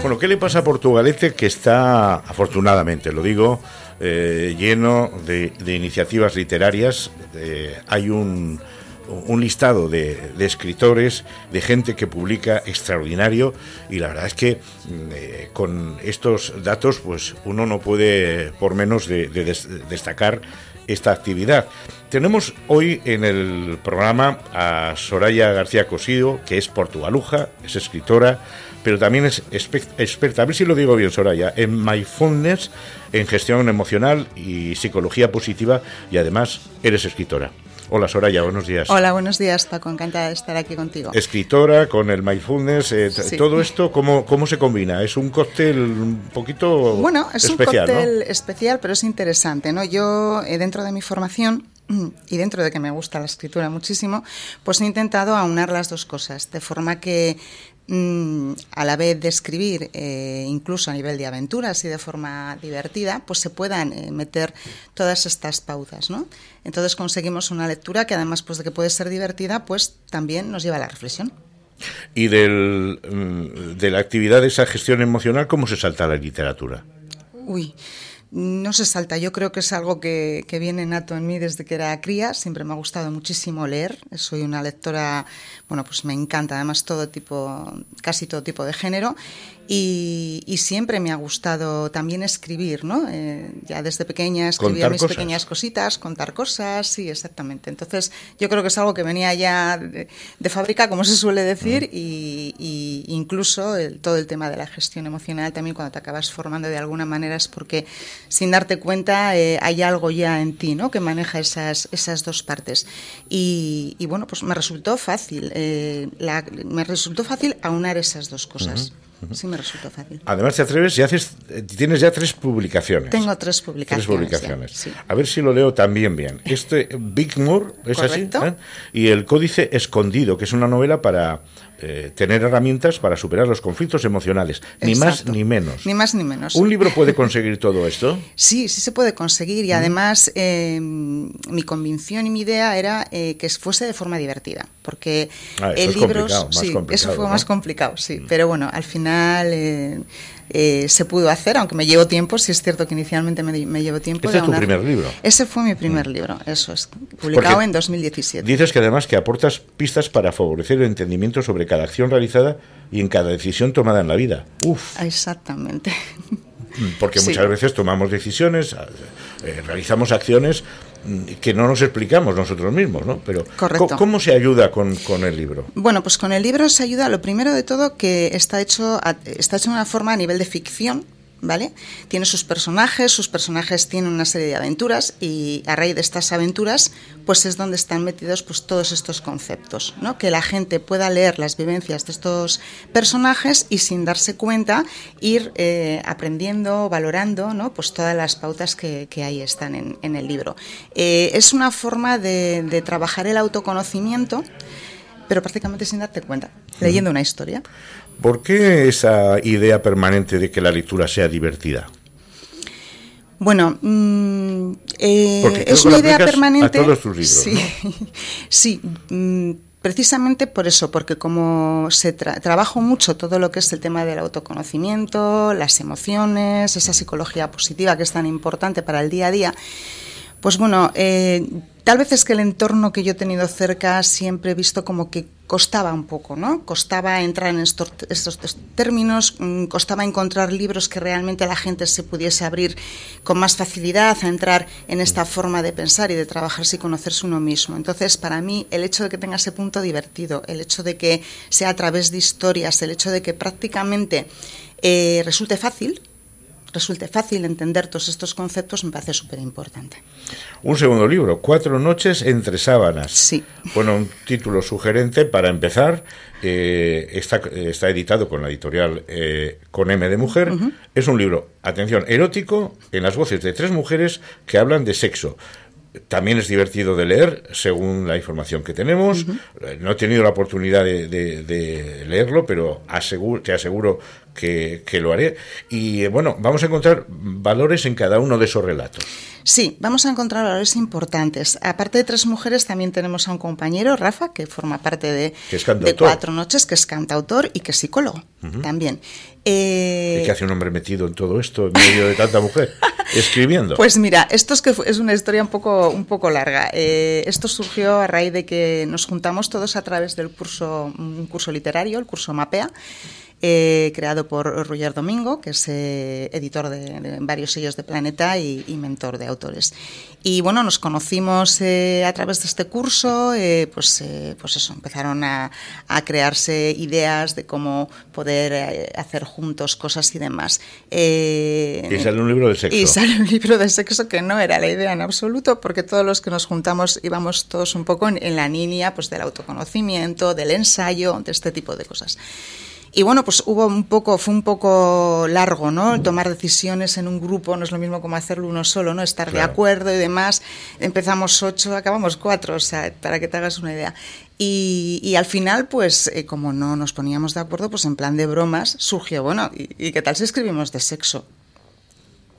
Bueno, ¿qué le pasa a Portugalete que está, afortunadamente, lo digo, eh, lleno de, iniciativas literarias? Eh, hay un, listado de, escritores, de gente que publica extraordinario y la verdad es que mm, eh, con estos datos pues uno no puede por menos de, destacar esta actividad. Tenemos hoy en el programa a Soraya García Cosido, que es portugaluja, es escritora, pero también es experta, a ver si lo digo bien, Soraya, en mindfulness, en gestión emocional y psicología positiva, y además eres escritora. Hola Soraya, buenos días. Hola, buenos días Paco, encantada de estar aquí contigo. Escritora con el mindfulness, eh, todo esto, ¿cómo, ¿cómo se combina? Es un cóctel un poquito Bueno, es un cóctel especial, pero es interesante, ¿no? Yo, eh, dentro de mi formación, y dentro de que me gusta la escritura muchísimo, pues he intentado aunar las dos cosas, de forma que Mm, a la vez de escribir, eh, incluso a nivel de aventuras y de forma divertida, pues se puedan eh, meter todas estas pautas, ¿no? Entonces conseguimos una lectura que además pues de que puede ser divertida, pues también nos lleva a la reflexión. Y del, mm, de la actividad de esa gestión emocional, ¿cómo se salta la literatura? Uy, no se salta, yo creo que es algo que, que, viene nato en mí desde que era cría, siempre me ha gustado muchísimo leer, soy una lectora, bueno, pues me encanta además todo tipo, casi todo tipo de género y, siempre me ha gustado también escribir, ¿no? Eh, ya desde pequeña escribía mis pequeñas cositas, contar cosas, sí, exactamente. Entonces yo creo que es algo que venía ya de, fábrica, como se suele decir, mm. y, incluso todo el tema de la gestión emocional también cuando te acabas formando de alguna manera es porque sin darte cuenta eh, hay algo ya en ti, ¿no? Que maneja esas, esas dos partes. Y, bueno, pues me resultó fácil, eh, me resultó fácil aunar esas dos cosas. Sí me resultó fácil. Además te atreves y haces, tienes ya tres publicaciones. Tengo tres publicaciones. Tres publicaciones. A ver si lo leo también bien. Este Big Moore, ¿es así? ¿Eh? Y El Códice Escondido, que es una novela para eh, tener herramientas para superar los conflictos emocionales, ni más ni menos. Ni más ni menos. ¿Un libro puede conseguir todo esto? Sí, sí se puede conseguir y además em, mi convicción y mi idea era eh, que fuese de forma divertida, porque ah, el libro, sí, eso fue más complicado, sí, pero bueno, al final eh, se pudo hacer, aunque me llevó tiempo, si es cierto que inicialmente me, me llevó tiempo. ¿Ese es tu primer libro? Ese fue mi primer mm. libro, eso es, publicado en 2017. Dices que además que aportas pistas para favorecer el entendimiento sobre cada acción realizada y en cada decisión tomada en la vida. Uf. Exactamente. Porque muchas veces tomamos decisiones, eh, realizamos acciones mm, que no nos explicamos nosotros mismos, ¿no? Pero ¿cómo, se ayuda con, con, el libro? Bueno, pues con el libro se ayuda, lo primero de todo, que está hecho, está hecho de una forma a nivel de ficción, ¿vale? Tiene sus personajes, sus personajes tienen una serie de aventuras y a raíz de estas aventuras, pues es donde están metidos pues todos estos conceptos, ¿no? Que la gente pueda leer las vivencias de estos personajes y sin darse cuenta ir eh, aprendiendo, valorando, ¿no? Pues todas las pautas que, ahí están en, el libro. Eh, es una forma de trabajar el autoconocimiento pero prácticamente sin darte cuenta, leyendo una historia. ¿Por qué esa idea permanente de que la lectura sea divertida? Bueno, mm, eh, es una idea permanente. A todos tus libros. Sí, sí mm, precisamente por eso, porque como se trabajo mucho todo lo que es el tema del autoconocimiento, las emociones, esa psicología positiva que es tan importante para el día a día, pues bueno, eh, tal vez es que el entorno que yo he tenido cerca siempre he visto como que costaba un poco, ¿no? Costaba entrar en estos, términos, mm, costaba encontrar libros que realmente la gente se pudiese abrir con más facilidad a entrar en esta forma de pensar y de trabajarse y conocerse uno mismo. Entonces, para mí, el hecho de que tenga ese punto divertido, el hecho de que sea a través de historias, el hecho de que prácticamente eh, resulte fácil, resulte fácil entender todos estos conceptos me parece súper importante. Un segundo libro, Cuatro noches entre sábanas. Sí. Bueno, un título sugerente para empezar. Eh, está, está, editado con la editorial eh, Con M de Mujer. Es un libro, atención, erótico en las voces de tres mujeres que hablan de sexo. También es divertido de leer, según la información que tenemos. No he tenido la oportunidad de, leerlo, pero te aseguro que, que lo haré. Y bueno, vamos a encontrar valores en cada uno de esos relatos. Sí, vamos a encontrar valores importantes. Aparte de tres mujeres, también tenemos a un compañero, Rafa, que forma parte de, de Cuatro Noches, que es cantautor y que es psicólogo también. Eh... ¿Y qué hace un hombre metido en todo esto, en medio de tanta mujer? Escribiendo. Pues mira, esto es, que es una historia un poco, un poco larga. Eh, esto surgió a raíz de que nos juntamos todos a través del curso, un curso literario, el curso MAPEA, eh, creado por Roger Domingo, que es eh, editor de, varios sellos de Planeta y, mentor de autores. Y bueno, nos conocimos eh, a través de este curso, pues, pues eso, empezaron a, crearse ideas de cómo poder hacer juntos cosas y demás. y sale un libro de sexo. Y sale un libro de sexo que no era la idea en absoluto, porque todos los que nos juntamos íbamos todos un poco en, en la línea pues, del autoconocimiento, del ensayo, de este tipo de cosas. Y bueno, pues hubo un poco, fue un poco largo, ¿no? Tomar decisiones en un grupo no es lo mismo como hacerlo uno solo, ¿no? Estar de acuerdo y demás. Empezamos ocho, acabamos cuatro, o sea, para que te hagas una idea. Y, al final, pues eh, como no nos poníamos de acuerdo, pues en plan de bromas surgió, bueno, ¿y, qué tal si escribimos de sexo?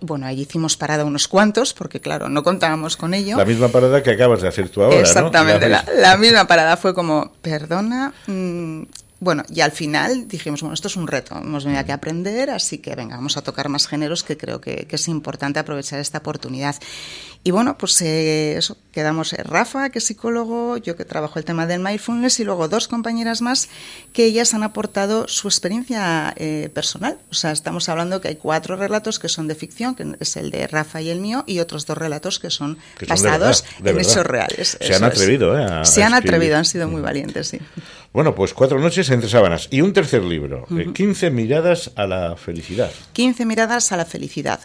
Bueno, ahí hicimos parada unos cuantos, porque claro, no contábamos con ello. La misma parada que acabas de hacer tú ahora. Exactamente, la, misma parada fue como, perdona, mm, bueno, y al final dijimos, bueno, esto es un reto, hemos venido aquí a aprender, así que venga, vamos a tocar más géneros que creo que, es importante aprovechar esta oportunidad. Y bueno, pues eh, eso, quedamos eh, Rafa, que es psicólogo, yo que trabajo el tema del mindfulness y luego dos compañeras más que ellas han aportado su experiencia eh, personal. O sea, estamos hablando que hay cuatro relatos que son de ficción, que es el de Rafa y el mío, y otros dos relatos que son basados en hechos reales. Se han atrevido, ¿eh? Se han atrevido, han sido muy valientes, sí. Bueno, pues cuatro noches entre sábanas. Y un tercer libro, 15 eh, miradas a la felicidad. 15 miradas a la felicidad.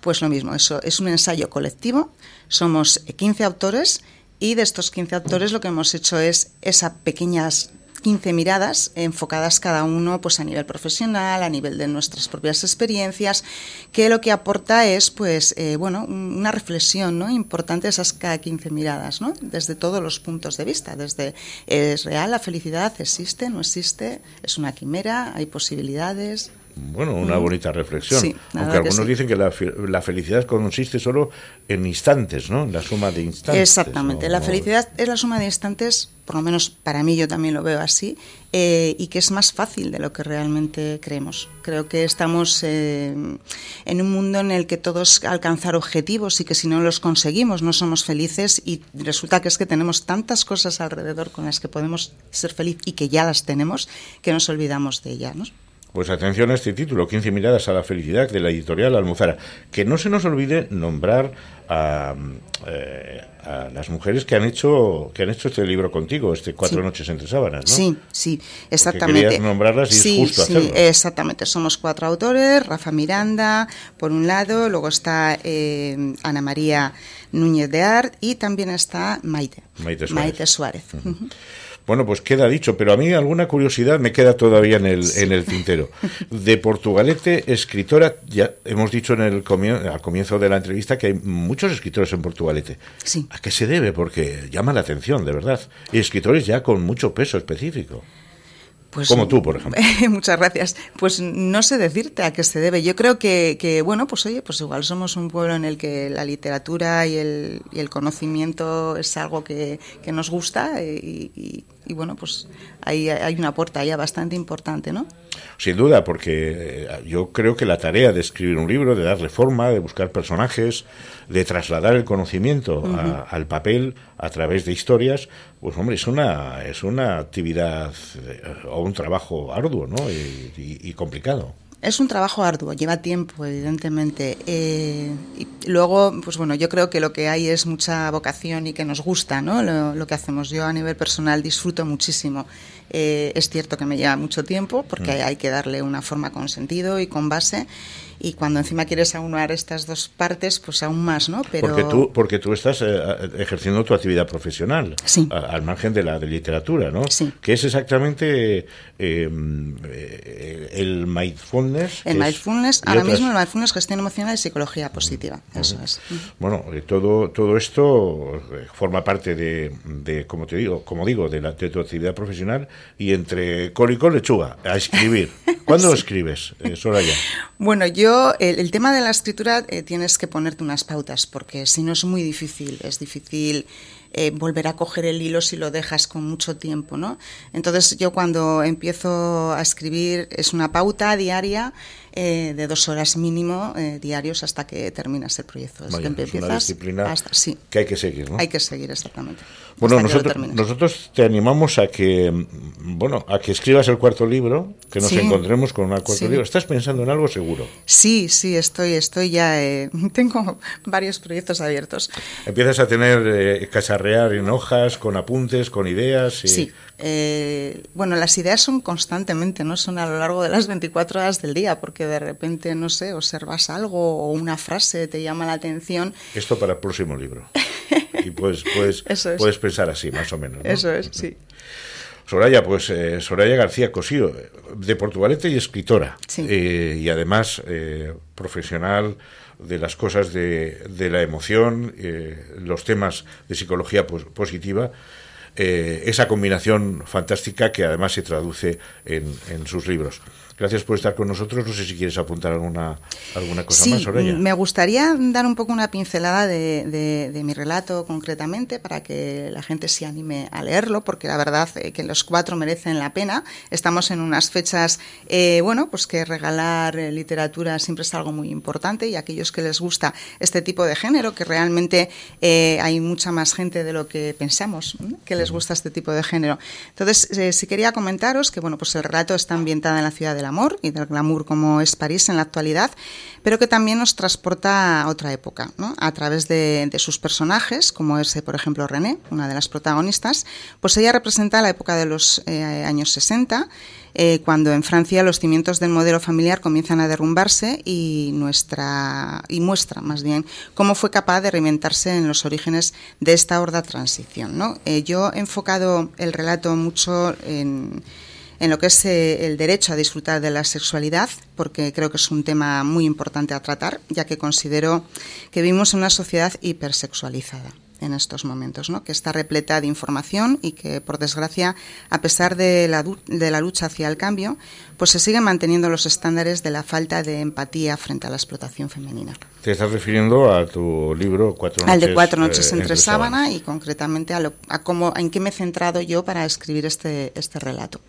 Pues lo mismo, eso es un ensayo colectivo. Somos 15 autores y de estos 15 autores lo que hemos hecho es esas pequeñas 15 miradas enfocadas cada uno pues a nivel profesional, a nivel de nuestras propias experiencias, que lo que aporta es pues eh, bueno, una reflexión ¿no? importante esas cada 15 miradas, ¿no? desde todos los puntos de vista, desde es real la felicidad, existe, no existe, es una quimera, hay posibilidades, bueno, una mm. bonita reflexión. Aunque algunos dicen que la, la, felicidad consiste solo en instantes, ¿no? En la suma de instantes. Exactamente. La felicidad es la suma de instantes, por lo menos para mí yo también lo veo así, eh, y que es más fácil de lo que realmente creemos. Creo que estamos eh, en un mundo en el que todos alcanzar objetivos y que si no los conseguimos no somos felices y resulta que es que tenemos tantas cosas alrededor con las que podemos ser felices y que ya las tenemos que nos olvidamos de ellas. Pues atención a este título, 15 miradas a la felicidad de la editorial Almuzara. Que no se nos olvide nombrar a, eh, las mujeres que han hecho que han hecho este libro contigo, este Cuatro noches entre sábanas, ¿no? Sí, sí, exactamente. nombrarlas y sí, es justo sí, exactamente. Somos cuatro autores, Rafa Miranda, por un lado, luego está eh, Ana María Núñez de Art y también está Maite. Maite Suárez. Bueno, pues queda dicho, pero a mí alguna curiosidad me queda todavía en el, en el tintero. De Portugalete, escritora, ya hemos dicho en el al comienzo de la entrevista que hay muchos escritores en Portugalete. Sí. ¿A qué se debe? Porque llama la atención, de verdad. Y escritores ya con mucho peso específico. Pues, Como tú, por ejemplo. muchas gracias. Pues no sé decirte a qué se debe. Yo creo que, que, bueno, pues oye, pues igual somos un pueblo en el que la literatura y el, y el conocimiento es algo que, que nos gusta y, y bueno, pues ahí hay una puerta ya bastante importante, ¿no? Sin duda, porque eh, yo creo que la tarea de escribir un libro, de darle forma, de buscar personajes, de trasladar el conocimiento al papel a través de historias, pues hombre, es una, es una actividad eh, o un trabajo arduo ¿no? y complicado. Es un trabajo arduo, lleva tiempo, evidentemente. Eh, y luego, pues bueno, yo creo que lo que hay es mucha vocación y que nos gusta, ¿no? Lo, que hacemos. Yo a nivel personal disfruto muchísimo. Eh, es cierto que me lleva mucho tiempo porque mm. hay que darle una forma con sentido y con base y cuando encima quieres aunar estas dos partes, pues aún más, ¿no? Pero... Porque, tú, porque tú estás eh, ejerciendo tu actividad profesional, al margen de la de literatura, ¿no? Sí. Que es exactamente em, eh, el mindfulness. El mindfulness, ahora mismo el mindfulness, gestión emocional y psicología positiva. Eso es. Bueno, eh, todo, todo esto eh, forma parte de, de, como te digo, como digo, de, la, de tu actividad profesional y entre col y col lechuga, a escribir. ¿Cuándo lo escribes, eh, Soraya? Bueno, yo, el, tema de la escritura tienes que ponerte unas pautas, porque si no es muy difícil, es difícil eh, volver a coger el hilo si lo dejas con mucho tiempo, ¿no? Entonces yo cuando empiezo a escribir es una pauta diaria eh, de dos horas mínimo eh, diarios hasta que terminas el proyecto. es una disciplina sí. que hay que seguir, ¿no? Hay que seguir, exactamente. Bueno, nosotros, nosotros te animamos a que, bueno, a que escribas el cuarto libro, que nos encontremos con un cuarto libro. ¿Estás pensando en algo seguro? Sí, sí, estoy, estoy ya, eh, tengo varios proyectos abiertos. Empiezas a tener, eh, casarrear en hojas, con apuntes, con ideas. Y... Sí, eh, bueno, las ideas son constantemente, no son a lo largo de las 24 horas del día, porque de repente, no sé, observas algo o una frase te llama la atención. Esto para el próximo libro. y pues, pues puedes pensar así, más o menos. Eso es, sí. Soraya, pues eh, Soraya García Cosío, de Portugalete y escritora, eh, y además profesional de las cosas de, de la emoción, los temas de psicología positiva eh, esa combinación fantástica que además se traduce en, en sus libros. Gracias por estar con nosotros. No sé si quieres apuntar alguna, alguna cosa más, Soraya. Me gustaría dar un poco una pincelada de, de, mi relato concretamente para que la gente se anime a leerlo, porque la verdad eh, que los cuatro merecen la pena. Estamos en unas fechas, eh, bueno, pues que regalar eh, literatura siempre es algo muy importante y aquellos que les gusta este tipo de género, que realmente hay mucha más gente de lo que pensamos que les gusta este tipo de género. Entonces, si quería comentaros que, bueno, pues el relato está ambientado en la ciudad de la amor y del glamour como es París en la actualidad, pero que también nos transporta a otra época, a través de, sus personajes, como es, por ejemplo, René, una de las protagonistas, pues ella representa la época de los eh, años 60, eh, cuando en Francia los cimientos del modelo familiar comienzan a derrumbarse y, nuestra, y muestra más bien cómo fue capaz de reinventarse en los orígenes de esta horda transición. ¿no? Eh, yo he enfocado el relato mucho en en lo que es eh, el derecho a disfrutar de la sexualidad, porque creo que es un tema muy importante a tratar, ya que considero que vivimos en una sociedad hipersexualizada en estos momentos, ¿no? que está repleta de información y que, por desgracia, a pesar de la, de la lucha hacia el cambio, pues se siguen manteniendo los estándares de la falta de empatía frente a la explotación femenina. Te estás refiriendo a tu libro Cuatro noches, Al de Cuatro noches eh, entre, sábana, y concretamente a, lo, a cómo, en qué me he centrado yo para escribir este, este relato.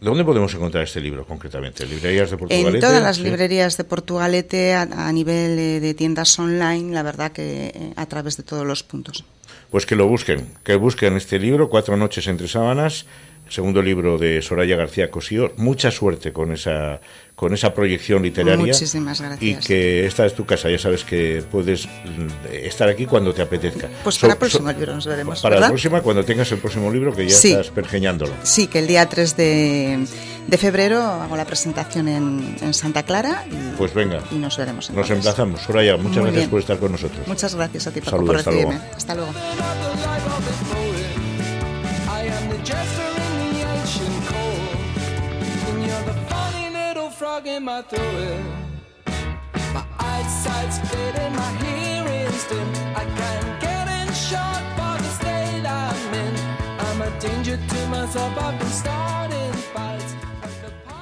¿Dónde podemos encontrar este libro concretamente? ¿Librerías de Portugalete? En todas las librerías de Portugalete, a, nivel eh, de tiendas online, la verdad que eh, a través de todos los puntos. Pues que lo busquen, que busquen este libro, Cuatro noches entre sábanas, segundo libro de Soraya García Cosío. Mucha suerte con esa con esa proyección literaria. Muchísimas gracias. Y que esta es tu casa, ya sabes que puedes mm, estar aquí cuando te apetezca. Pues para el próximo libro nos veremos. Para la próxima, cuando tengas el próximo libro, que ya estás pergeñándolo. Sí, que el día 3 de, de febrero hago la presentación en, en Santa Clara. Y, pues venga. Y nos veremos. Nos emplazamos. Soraya, muchas gracias por estar con nosotros. Muchas gracias a ti, Paco, por recibirme. Hasta luego. frog in my throat. My eyesight's fading, my hearing's dim. I can't get in shot for the state I'm in. I'm a danger to myself, I've been starting. the